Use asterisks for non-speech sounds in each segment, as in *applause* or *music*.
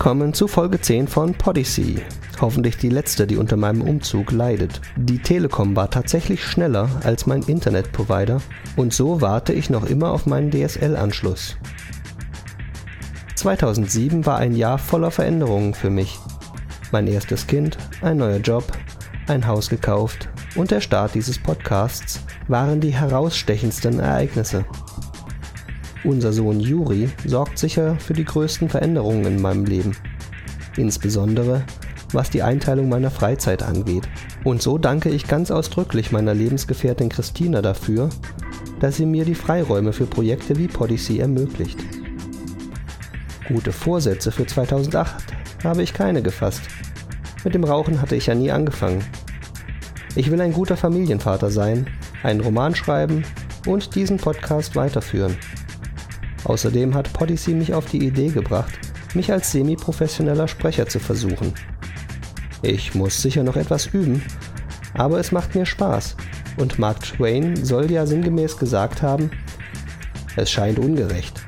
Willkommen zu Folge 10 von Podyssey. Hoffentlich die letzte, die unter meinem Umzug leidet. Die Telekom war tatsächlich schneller als mein Internetprovider und so warte ich noch immer auf meinen DSL-Anschluss. 2007 war ein Jahr voller Veränderungen für mich. Mein erstes Kind, ein neuer Job, ein Haus gekauft und der Start dieses Podcasts waren die herausstechendsten Ereignisse. Unser Sohn Juri sorgt sicher für die größten Veränderungen in meinem Leben. Insbesondere was die Einteilung meiner Freizeit angeht. Und so danke ich ganz ausdrücklich meiner Lebensgefährtin Christina dafür, dass sie mir die Freiräume für Projekte wie Podyssey ermöglicht. Gute Vorsätze für 2008 habe ich keine gefasst. Mit dem Rauchen hatte ich ja nie angefangen. Ich will ein guter Familienvater sein, einen Roman schreiben und diesen Podcast weiterführen. Außerdem hat Podyssey mich auf die Idee gebracht, mich als semi-professioneller Sprecher zu versuchen. Ich muss sicher noch etwas üben, aber es macht mir Spaß. Und Mark Twain soll ja sinngemäß gesagt haben, es scheint ungerecht.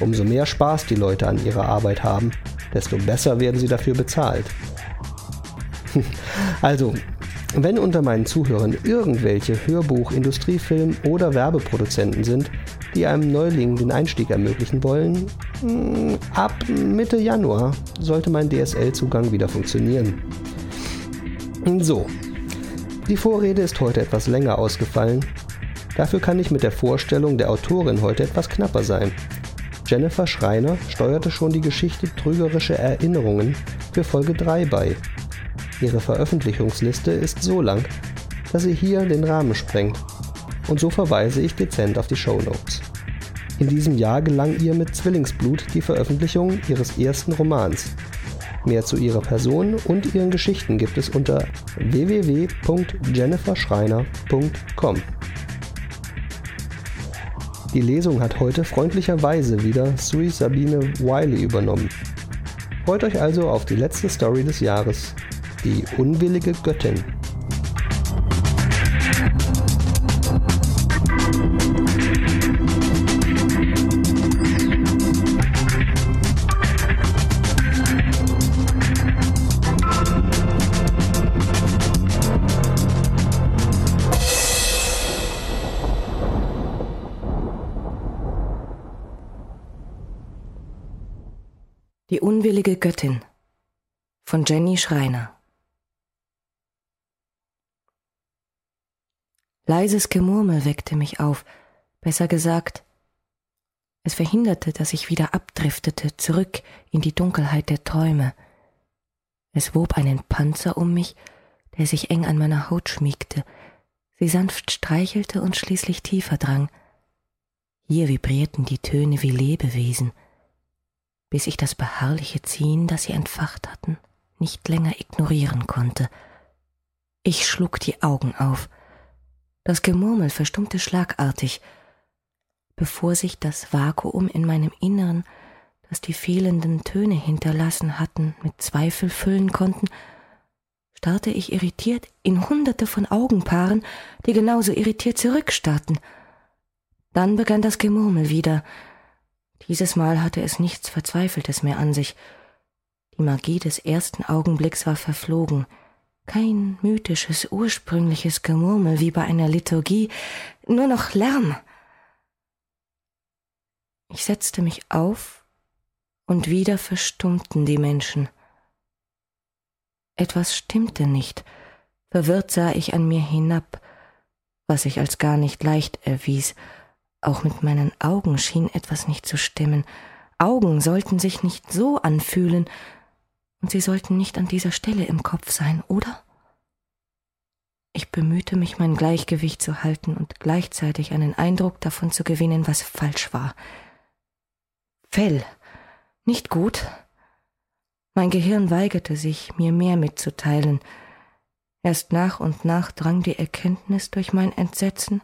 Umso mehr Spaß die Leute an ihrer Arbeit haben, desto besser werden sie dafür bezahlt. *laughs* also, wenn unter meinen Zuhörern irgendwelche Hörbuch-, Industriefilm- oder Werbeproduzenten sind, die einem Neuling den Einstieg ermöglichen wollen, hm, ab Mitte Januar sollte mein DSL-Zugang wieder funktionieren. So, die Vorrede ist heute etwas länger ausgefallen. Dafür kann ich mit der Vorstellung der Autorin heute etwas knapper sein. Jennifer Schreiner steuerte schon die Geschichte Trügerische Erinnerungen für Folge 3 bei. Ihre Veröffentlichungsliste ist so lang, dass sie hier den Rahmen sprengt. Und so verweise ich dezent auf die Show Notes. In diesem Jahr gelang ihr mit Zwillingsblut die Veröffentlichung ihres ersten Romans. Mehr zu ihrer Person und ihren Geschichten gibt es unter www.jenniferschreiner.com. Die Lesung hat heute freundlicherweise wieder Sui Sabine Wiley übernommen. Freut euch also auf die letzte Story des Jahres, die unwillige Göttin. Unwillige Göttin von Jenny Schreiner Leises Gemurmel weckte mich auf, besser gesagt, es verhinderte, dass ich wieder abdriftete, zurück in die Dunkelheit der Träume. Es wob einen Panzer um mich, der sich eng an meiner Haut schmiegte, sie sanft streichelte und schließlich tiefer drang. Hier vibrierten die Töne wie Lebewesen, bis ich das beharrliche Ziehen, das sie entfacht hatten, nicht länger ignorieren konnte. Ich schlug die Augen auf, das Gemurmel verstummte schlagartig, bevor sich das Vakuum in meinem Innern, das die fehlenden Töne hinterlassen hatten, mit Zweifel füllen konnten, starrte ich irritiert in hunderte von Augenpaaren, die genauso irritiert zurückstarrten. Dann begann das Gemurmel wieder. Dieses Mal hatte es nichts Verzweifeltes mehr an sich. Die Magie des ersten Augenblicks war verflogen — kein mythisches, ursprüngliches Gemurmel wie bei einer Liturgie, nur noch Lärm. Ich setzte mich auf, und wieder verstummten die Menschen. Etwas stimmte nicht, verwirrt sah ich an mir hinab, was sich als gar nicht leicht erwies, auch mit meinen Augen schien etwas nicht zu stimmen, Augen sollten sich nicht so anfühlen, und sie sollten nicht an dieser Stelle im Kopf sein, oder? Ich bemühte mich, mein Gleichgewicht zu halten und gleichzeitig einen Eindruck davon zu gewinnen, was falsch war. Fell. Nicht gut. Mein Gehirn weigerte sich, mir mehr mitzuteilen. Erst nach und nach drang die Erkenntnis durch mein Entsetzen,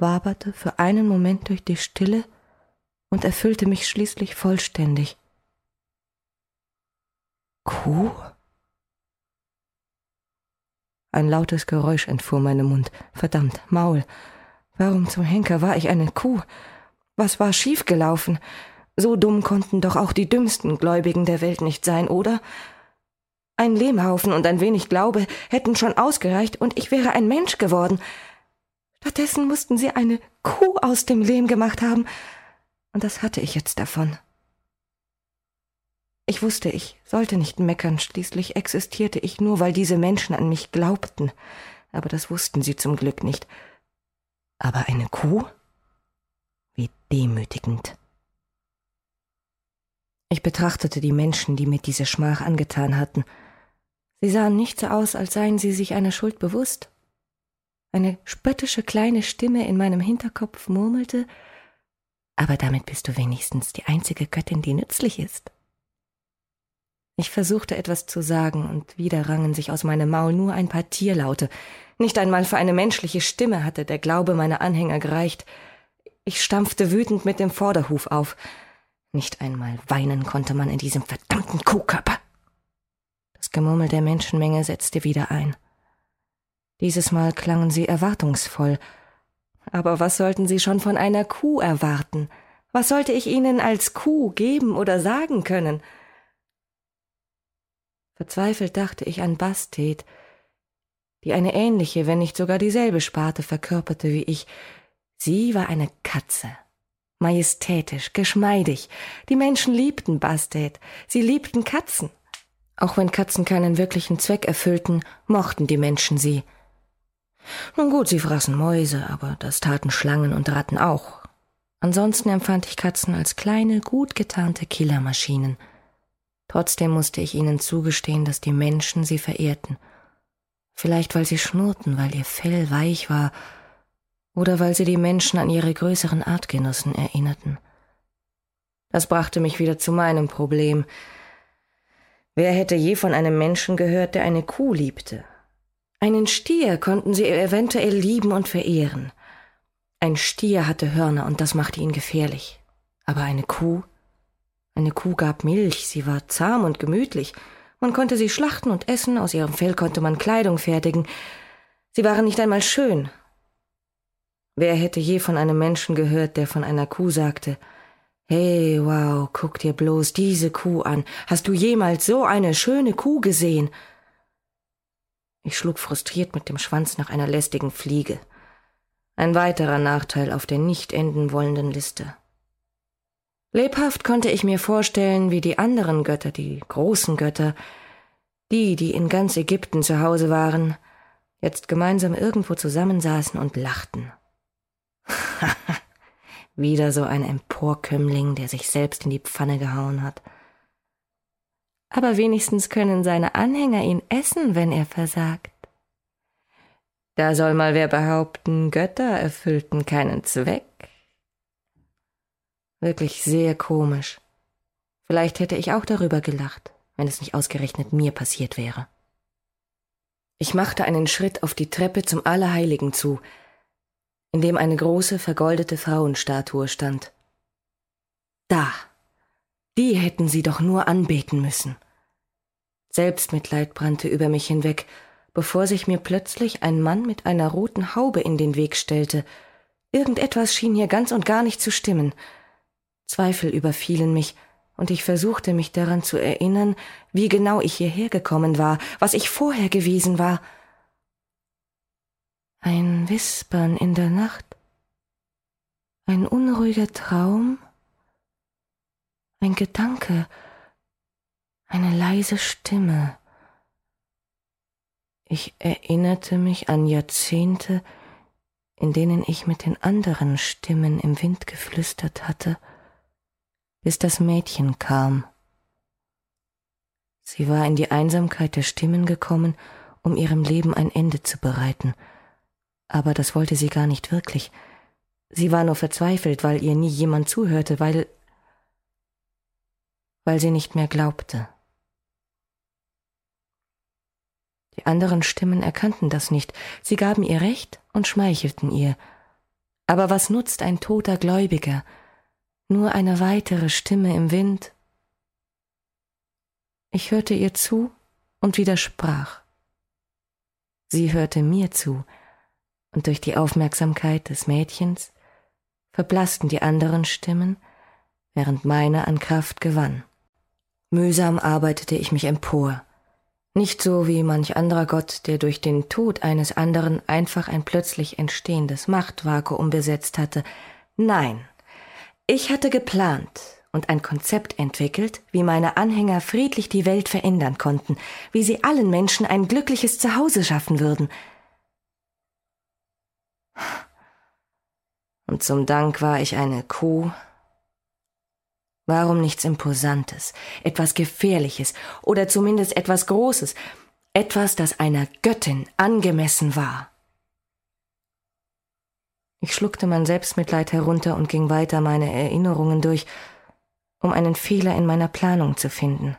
waberte für einen Moment durch die Stille und erfüllte mich schließlich vollständig. Kuh? Ein lautes Geräusch entfuhr meinem Mund. Verdammt, Maul. Warum zum Henker war ich eine Kuh? Was war schiefgelaufen? So dumm konnten doch auch die dümmsten Gläubigen der Welt nicht sein, oder? Ein Lehmhaufen und ein wenig Glaube hätten schon ausgereicht, und ich wäre ein Mensch geworden. Stattdessen mussten sie eine Kuh aus dem Lehm gemacht haben, und das hatte ich jetzt davon. Ich wusste, ich sollte nicht meckern, schließlich existierte ich nur, weil diese Menschen an mich glaubten, aber das wussten sie zum Glück nicht. Aber eine Kuh? Wie demütigend. Ich betrachtete die Menschen, die mir diese Schmach angetan hatten. Sie sahen nicht so aus, als seien sie sich einer Schuld bewusst. Eine spöttische kleine Stimme in meinem Hinterkopf murmelte, aber damit bist du wenigstens die einzige Göttin, die nützlich ist. Ich versuchte etwas zu sagen, und wieder rangen sich aus meinem Maul nur ein paar Tierlaute. Nicht einmal für eine menschliche Stimme hatte der Glaube meiner Anhänger gereicht. Ich stampfte wütend mit dem Vorderhuf auf. Nicht einmal weinen konnte man in diesem verdammten Kuhkörper. Das Gemurmel der Menschenmenge setzte wieder ein. Dieses Mal klangen sie erwartungsvoll. Aber was sollten sie schon von einer Kuh erwarten? Was sollte ich ihnen als Kuh geben oder sagen können? Verzweifelt dachte ich an Bastet, die eine ähnliche, wenn nicht sogar dieselbe Sparte verkörperte wie ich. Sie war eine Katze. Majestätisch, geschmeidig. Die Menschen liebten Bastet. Sie liebten Katzen. Auch wenn Katzen keinen wirklichen Zweck erfüllten, mochten die Menschen sie. Nun gut, sie fraßen Mäuse, aber das taten Schlangen und Ratten auch. Ansonsten empfand ich Katzen als kleine, gut getarnte Killermaschinen – Trotzdem musste ich ihnen zugestehen, dass die Menschen sie verehrten. Vielleicht weil sie schnurrten, weil ihr Fell weich war, oder weil sie die Menschen an ihre größeren Artgenossen erinnerten. Das brachte mich wieder zu meinem Problem. Wer hätte je von einem Menschen gehört, der eine Kuh liebte? Einen Stier konnten sie eventuell lieben und verehren. Ein Stier hatte Hörner und das machte ihn gefährlich. Aber eine Kuh? Eine Kuh gab Milch, sie war zahm und gemütlich. Man konnte sie schlachten und essen, aus ihrem Fell konnte man Kleidung fertigen. Sie waren nicht einmal schön. Wer hätte je von einem Menschen gehört, der von einer Kuh sagte, Hey, wow, guck dir bloß diese Kuh an. Hast du jemals so eine schöne Kuh gesehen? Ich schlug frustriert mit dem Schwanz nach einer lästigen Fliege. Ein weiterer Nachteil auf der nicht enden wollenden Liste. Lebhaft konnte ich mir vorstellen, wie die anderen Götter, die großen Götter, die, die in ganz Ägypten zu Hause waren, jetzt gemeinsam irgendwo zusammensaßen und lachten. *laughs* Wieder so ein Emporkömmling, der sich selbst in die Pfanne gehauen hat. Aber wenigstens können seine Anhänger ihn essen, wenn er versagt. Da soll mal wer behaupten, Götter erfüllten keinen Zweck. Wirklich sehr komisch. Vielleicht hätte ich auch darüber gelacht, wenn es nicht ausgerechnet mir passiert wäre. Ich machte einen Schritt auf die Treppe zum Allerheiligen zu, in dem eine große vergoldete Frauenstatue stand. Da. Die hätten sie doch nur anbeten müssen. Selbstmitleid brannte über mich hinweg, bevor sich mir plötzlich ein Mann mit einer roten Haube in den Weg stellte. Irgendetwas schien hier ganz und gar nicht zu stimmen. Zweifel überfielen mich, und ich versuchte mich daran zu erinnern, wie genau ich hierher gekommen war, was ich vorher gewesen war. Ein Wispern in der Nacht, ein unruhiger Traum, ein Gedanke, eine leise Stimme. Ich erinnerte mich an Jahrzehnte, in denen ich mit den anderen Stimmen im Wind geflüstert hatte, bis das Mädchen kam. Sie war in die Einsamkeit der Stimmen gekommen, um ihrem Leben ein Ende zu bereiten. Aber das wollte sie gar nicht wirklich. Sie war nur verzweifelt, weil ihr nie jemand zuhörte, weil weil sie nicht mehr glaubte. Die anderen Stimmen erkannten das nicht, sie gaben ihr Recht und schmeichelten ihr. Aber was nutzt ein toter Gläubiger, nur eine weitere Stimme im Wind. Ich hörte ihr zu und widersprach. Sie hörte mir zu, und durch die Aufmerksamkeit des Mädchens verblassten die anderen Stimmen, während meine an Kraft gewann. Mühsam arbeitete ich mich empor. Nicht so wie manch anderer Gott, der durch den Tod eines anderen einfach ein plötzlich entstehendes Machtvakuum besetzt hatte. Nein, ich hatte geplant und ein Konzept entwickelt, wie meine Anhänger friedlich die Welt verändern konnten, wie sie allen Menschen ein glückliches Zuhause schaffen würden. Und zum Dank war ich eine Kuh, Warum nichts Imposantes, etwas Gefährliches oder zumindest etwas Großes, etwas, das einer Göttin angemessen war? Ich schluckte mein Selbstmitleid herunter und ging weiter meine Erinnerungen durch, um einen Fehler in meiner Planung zu finden.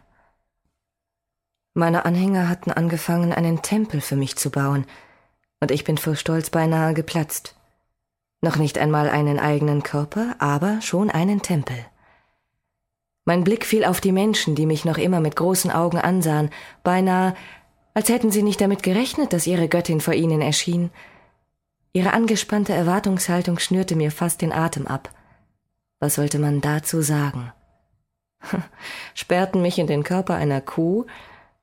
Meine Anhänger hatten angefangen, einen Tempel für mich zu bauen, und ich bin vor Stolz beinahe geplatzt. Noch nicht einmal einen eigenen Körper, aber schon einen Tempel. Mein Blick fiel auf die Menschen, die mich noch immer mit großen Augen ansahen, beinahe, als hätten sie nicht damit gerechnet, dass ihre Göttin vor ihnen erschien. Ihre angespannte Erwartungshaltung schnürte mir fast den Atem ab. Was sollte man dazu sagen? *laughs* Sperrten mich in den Körper einer Kuh,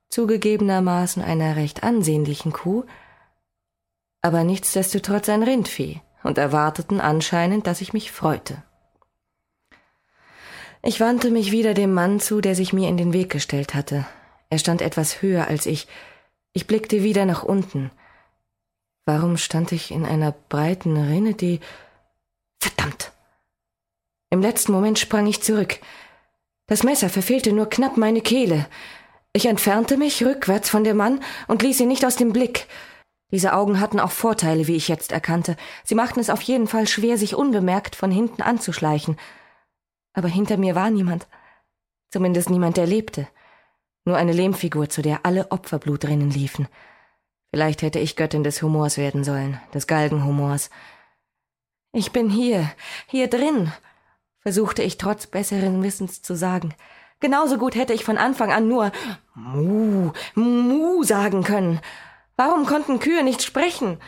zugegebenermaßen einer recht ansehnlichen Kuh, aber nichtsdestotrotz ein Rindvieh und erwarteten anscheinend, dass ich mich freute. Ich wandte mich wieder dem Mann zu, der sich mir in den Weg gestellt hatte. Er stand etwas höher als ich. Ich blickte wieder nach unten. Warum stand ich in einer breiten Rinne, die. Verdammt! Im letzten Moment sprang ich zurück. Das Messer verfehlte nur knapp meine Kehle. Ich entfernte mich rückwärts von dem Mann und ließ ihn nicht aus dem Blick. Diese Augen hatten auch Vorteile, wie ich jetzt erkannte. Sie machten es auf jeden Fall schwer, sich unbemerkt von hinten anzuschleichen aber hinter mir war niemand. Zumindest niemand, der lebte. Nur eine Lehmfigur, zu der alle Opferblutrinnen liefen. Vielleicht hätte ich Göttin des Humors werden sollen, des Galgenhumors. Ich bin hier, hier drin, versuchte ich trotz besseren Wissens zu sagen. Genauso gut hätte ich von Anfang an nur Mu, Mu sagen können. Warum konnten Kühe nicht sprechen?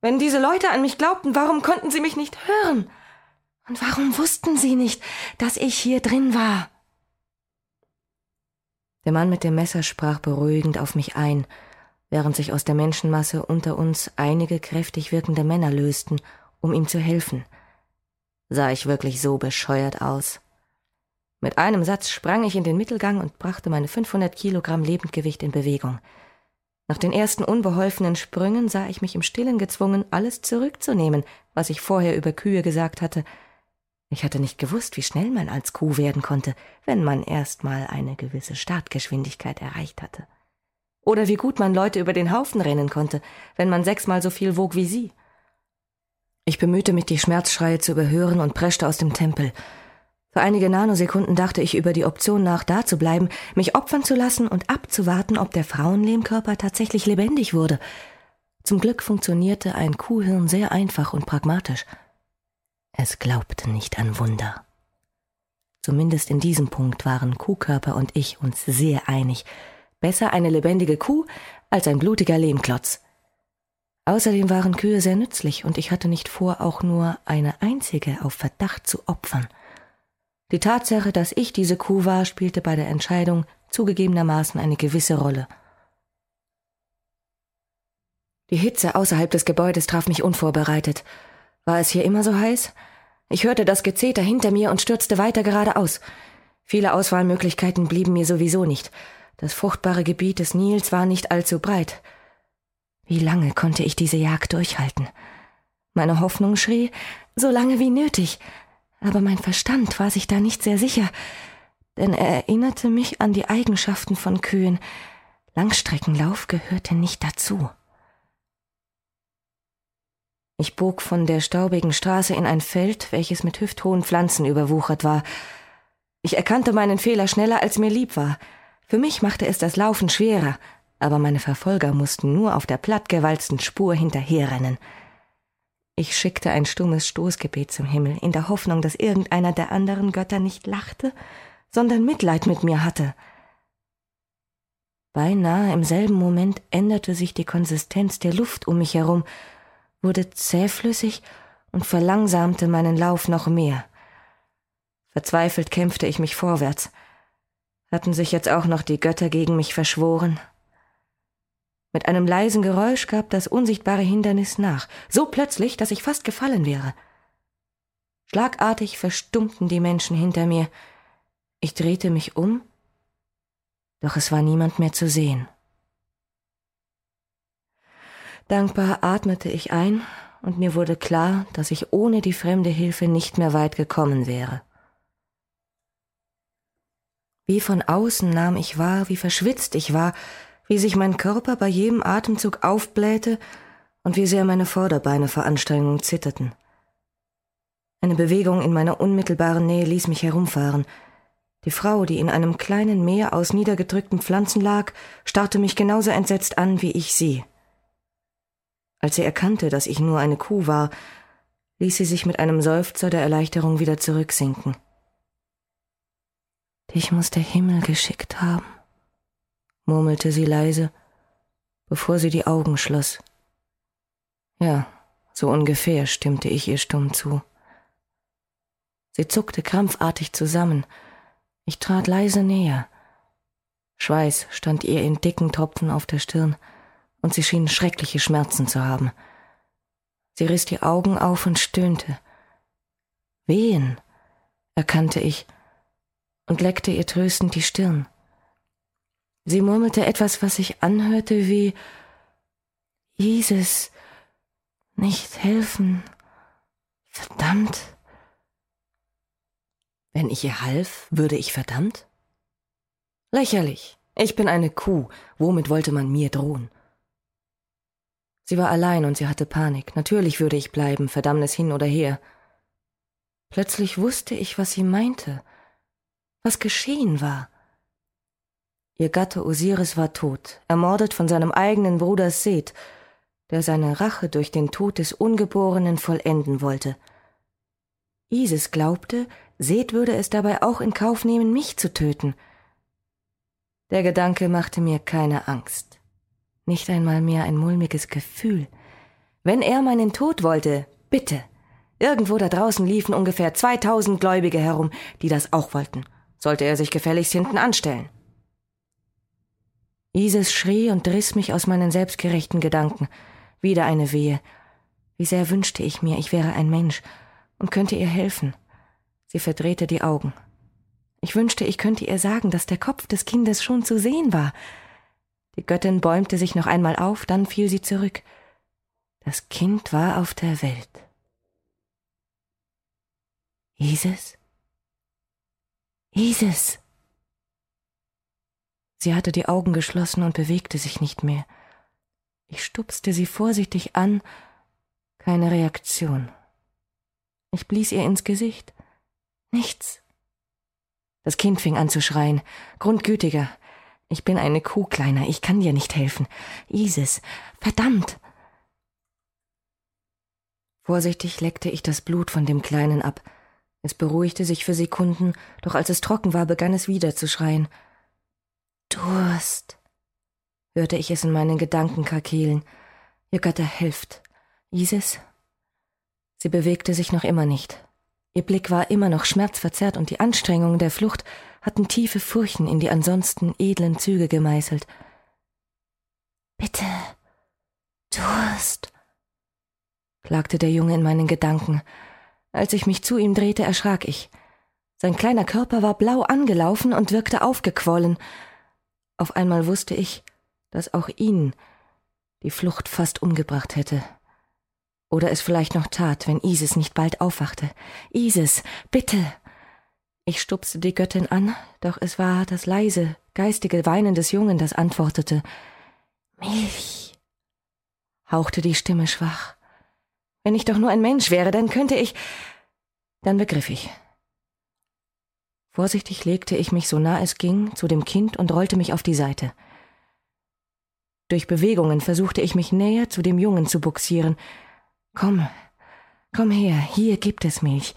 Wenn diese Leute an mich glaubten, warum konnten sie mich nicht hören? Und warum wussten Sie nicht, dass ich hier drin war? Der Mann mit dem Messer sprach beruhigend auf mich ein, während sich aus der Menschenmasse unter uns einige kräftig wirkende Männer lösten, um ihm zu helfen. Sah ich wirklich so bescheuert aus? Mit einem Satz sprang ich in den Mittelgang und brachte meine 500 Kilogramm Lebendgewicht in Bewegung. Nach den ersten unbeholfenen Sprüngen sah ich mich im Stillen gezwungen, alles zurückzunehmen, was ich vorher über Kühe gesagt hatte, ich hatte nicht gewusst, wie schnell man als Kuh werden konnte, wenn man erst mal eine gewisse Startgeschwindigkeit erreicht hatte. Oder wie gut man Leute über den Haufen rennen konnte, wenn man sechsmal so viel wog wie sie. Ich bemühte mich, die Schmerzschreie zu überhören und preschte aus dem Tempel. Für einige Nanosekunden dachte ich über die Option nach, da zu bleiben, mich opfern zu lassen und abzuwarten, ob der Frauenlehmkörper tatsächlich lebendig wurde. Zum Glück funktionierte ein Kuhhirn sehr einfach und pragmatisch. Es glaubte nicht an Wunder. Zumindest in diesem Punkt waren Kuhkörper und ich uns sehr einig. Besser eine lebendige Kuh als ein blutiger Lehmklotz. Außerdem waren Kühe sehr nützlich und ich hatte nicht vor, auch nur eine einzige auf Verdacht zu opfern. Die Tatsache, dass ich diese Kuh war, spielte bei der Entscheidung zugegebenermaßen eine gewisse Rolle. Die Hitze außerhalb des Gebäudes traf mich unvorbereitet. War es hier immer so heiß? Ich hörte das Gezeter hinter mir und stürzte weiter geradeaus. Viele Auswahlmöglichkeiten blieben mir sowieso nicht. Das fruchtbare Gebiet des Nils war nicht allzu breit. Wie lange konnte ich diese Jagd durchhalten? Meine Hoffnung schrie, so lange wie nötig, aber mein Verstand war sich da nicht sehr sicher, denn er erinnerte mich an die Eigenschaften von Kühen. Langstreckenlauf gehörte nicht dazu. Ich bog von der staubigen Straße in ein Feld, welches mit hüfthohen Pflanzen überwuchert war. Ich erkannte meinen Fehler schneller, als mir lieb war. Für mich machte es das Laufen schwerer, aber meine Verfolger mussten nur auf der plattgewalzten Spur hinterherrennen. Ich schickte ein stummes Stoßgebet zum Himmel, in der Hoffnung, dass irgendeiner der anderen Götter nicht lachte, sondern Mitleid mit mir hatte. Beinahe im selben Moment änderte sich die Konsistenz der Luft um mich herum, wurde zähflüssig und verlangsamte meinen Lauf noch mehr. Verzweifelt kämpfte ich mich vorwärts. Hatten sich jetzt auch noch die Götter gegen mich verschworen? Mit einem leisen Geräusch gab das unsichtbare Hindernis nach, so plötzlich, dass ich fast gefallen wäre. Schlagartig verstummten die Menschen hinter mir. Ich drehte mich um, doch es war niemand mehr zu sehen. Dankbar atmete ich ein, und mir wurde klar, dass ich ohne die fremde Hilfe nicht mehr weit gekommen wäre. Wie von außen nahm ich wahr, wie verschwitzt ich war, wie sich mein Körper bei jedem Atemzug aufblähte und wie sehr meine Vorderbeine vor Anstrengung zitterten. Eine Bewegung in meiner unmittelbaren Nähe ließ mich herumfahren. Die Frau, die in einem kleinen Meer aus niedergedrückten Pflanzen lag, starrte mich genauso entsetzt an wie ich sie. Als sie erkannte, dass ich nur eine Kuh war, ließ sie sich mit einem Seufzer der Erleichterung wieder zurücksinken. Dich muss der Himmel geschickt haben, murmelte sie leise, bevor sie die Augen schloss. Ja, so ungefähr stimmte ich ihr stumm zu. Sie zuckte krampfartig zusammen. Ich trat leise näher. Schweiß stand ihr in dicken Tropfen auf der Stirn und sie schien schreckliche Schmerzen zu haben. Sie riss die Augen auf und stöhnte. Wehen, erkannte ich und leckte ihr tröstend die Stirn. Sie murmelte etwas, was sich anhörte wie Isis, nicht helfen. Verdammt. Wenn ich ihr half, würde ich verdammt? Lächerlich. Ich bin eine Kuh. Womit wollte man mir drohen? Sie war allein und sie hatte Panik. Natürlich würde ich bleiben, Verdammnis hin oder her. Plötzlich wusste ich, was sie meinte, was geschehen war. Ihr Gatte Osiris war tot, ermordet von seinem eigenen Bruder Seth, der seine Rache durch den Tod des Ungeborenen vollenden wollte. Isis glaubte, Seth würde es dabei auch in Kauf nehmen, mich zu töten. Der Gedanke machte mir keine Angst nicht einmal mehr ein mulmiges Gefühl. Wenn er meinen Tod wollte, bitte. Irgendwo da draußen liefen ungefähr 2000 Gläubige herum, die das auch wollten. Sollte er sich gefälligst hinten anstellen. Isis schrie und riss mich aus meinen selbstgerechten Gedanken. Wieder eine Wehe. Wie sehr wünschte ich mir, ich wäre ein Mensch und könnte ihr helfen. Sie verdrehte die Augen. Ich wünschte, ich könnte ihr sagen, dass der Kopf des Kindes schon zu sehen war, die Göttin bäumte sich noch einmal auf, dann fiel sie zurück. Das Kind war auf der Welt. Isis? Isis! Sie hatte die Augen geschlossen und bewegte sich nicht mehr. Ich stupste sie vorsichtig an, keine Reaktion. Ich blies ihr ins Gesicht. Nichts. Das Kind fing an zu schreien, grundgütiger. Ich bin eine Kuh, Kleiner, ich kann dir nicht helfen. Isis, verdammt! Vorsichtig leckte ich das Blut von dem Kleinen ab. Es beruhigte sich für Sekunden, doch als es trocken war, begann es wieder zu schreien. Durst, hörte ich es in meinen Gedanken kakelen. Ihr Götter helft. Isis? Sie bewegte sich noch immer nicht. Ihr Blick war immer noch schmerzverzerrt und die Anstrengungen der Flucht hatten tiefe Furchen in die ansonsten edlen Züge gemeißelt. Bitte, Durst, klagte der Junge in meinen Gedanken. Als ich mich zu ihm drehte, erschrak ich. Sein kleiner Körper war blau angelaufen und wirkte aufgequollen. Auf einmal wusste ich, dass auch ihn die Flucht fast umgebracht hätte. Oder es vielleicht noch tat, wenn Isis nicht bald aufwachte. Isis, bitte! Ich stupste die Göttin an, doch es war das leise, geistige Weinen des Jungen, das antwortete. Milch, hauchte die Stimme schwach. Wenn ich doch nur ein Mensch wäre, dann könnte ich. Dann begriff ich. Vorsichtig legte ich mich so nah es ging zu dem Kind und rollte mich auf die Seite. Durch Bewegungen versuchte ich mich näher zu dem Jungen zu buxieren. Komm, komm her, hier gibt es Milch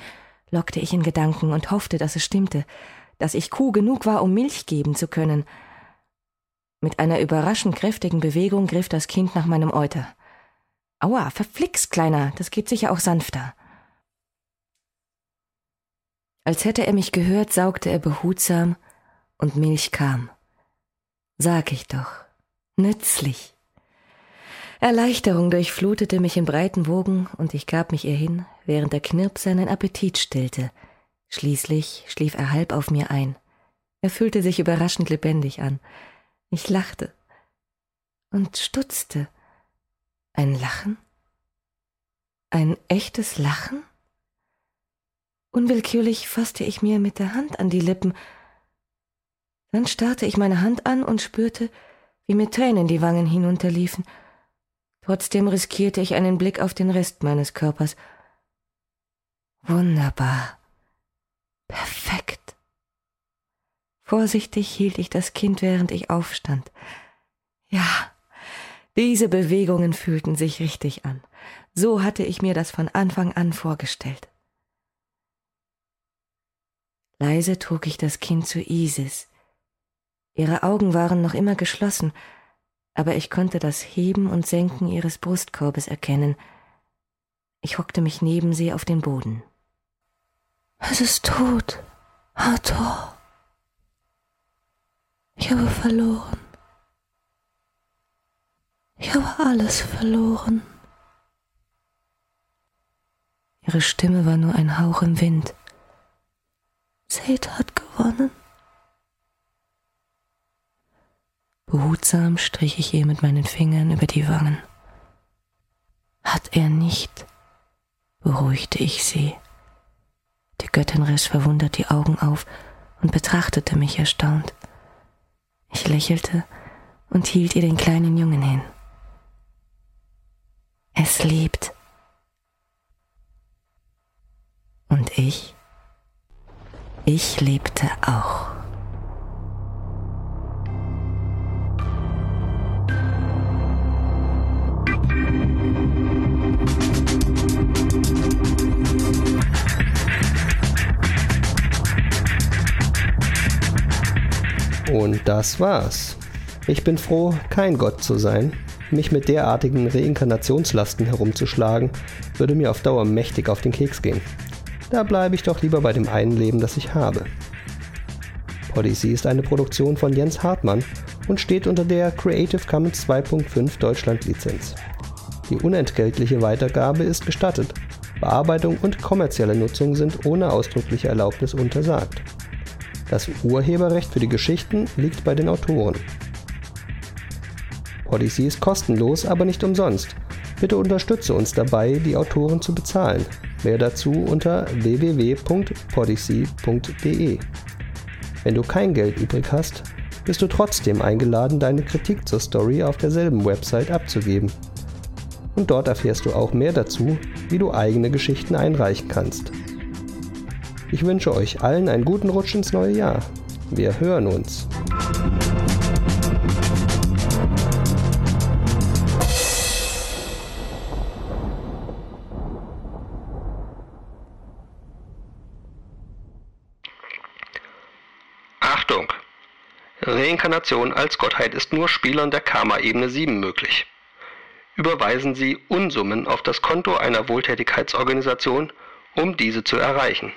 lockte ich in Gedanken und hoffte, dass es stimmte, dass ich Kuh genug war, um Milch geben zu können. Mit einer überraschend kräftigen Bewegung griff das Kind nach meinem Euter. Aua, verflixt, Kleiner, das geht sicher auch sanfter. Als hätte er mich gehört, saugte er behutsam und Milch kam. Sag ich doch, nützlich. Erleichterung durchflutete mich in breiten Wogen und ich gab mich ihr hin, während der Knirps seinen Appetit stillte. Schließlich schlief er halb auf mir ein. Er fühlte sich überraschend lebendig an. Ich lachte und stutzte. Ein Lachen? Ein echtes Lachen? Unwillkürlich fasste ich mir mit der Hand an die Lippen. Dann starrte ich meine Hand an und spürte, wie mir Tränen die Wangen hinunterliefen. Trotzdem riskierte ich einen Blick auf den Rest meines Körpers. Wunderbar. Perfekt. Vorsichtig hielt ich das Kind, während ich aufstand. Ja, diese Bewegungen fühlten sich richtig an. So hatte ich mir das von Anfang an vorgestellt. Leise trug ich das Kind zu Isis. Ihre Augen waren noch immer geschlossen, aber ich konnte das Heben und Senken ihres Brustkorbes erkennen. Ich hockte mich neben sie auf den Boden. Es ist tot, Arthur. Ich habe verloren. Ich habe alles verloren. Ihre Stimme war nur ein Hauch im Wind. Seth hat gewonnen. Behutsam strich ich ihr mit meinen Fingern über die Wangen. Hat er nicht, beruhigte ich sie. Göttin riss verwundert die Augen auf und betrachtete mich erstaunt. Ich lächelte und hielt ihr den kleinen Jungen hin. Es lebt. Und ich? Ich lebte auch. Und das war's. Ich bin froh, kein Gott zu sein. Mich mit derartigen Reinkarnationslasten herumzuschlagen, würde mir auf Dauer mächtig auf den Keks gehen. Da bleibe ich doch lieber bei dem einen Leben, das ich habe. Odyssey ist eine Produktion von Jens Hartmann und steht unter der Creative Commons 2.5 Deutschland Lizenz. Die unentgeltliche Weitergabe ist gestattet. Bearbeitung und kommerzielle Nutzung sind ohne ausdrückliche Erlaubnis untersagt. Das Urheberrecht für die Geschichten liegt bei den Autoren. Odyssey ist kostenlos, aber nicht umsonst. Bitte unterstütze uns dabei, die Autoren zu bezahlen. Mehr dazu unter www.podyssey.de. Wenn du kein Geld übrig hast, bist du trotzdem eingeladen, deine Kritik zur Story auf derselben Website abzugeben. Und dort erfährst du auch mehr dazu, wie du eigene Geschichten einreichen kannst. Ich wünsche euch allen einen guten Rutsch ins neue Jahr. Wir hören uns. Achtung! Reinkarnation als Gottheit ist nur Spielern der Karma-Ebene 7 möglich. Überweisen Sie Unsummen auf das Konto einer Wohltätigkeitsorganisation, um diese zu erreichen.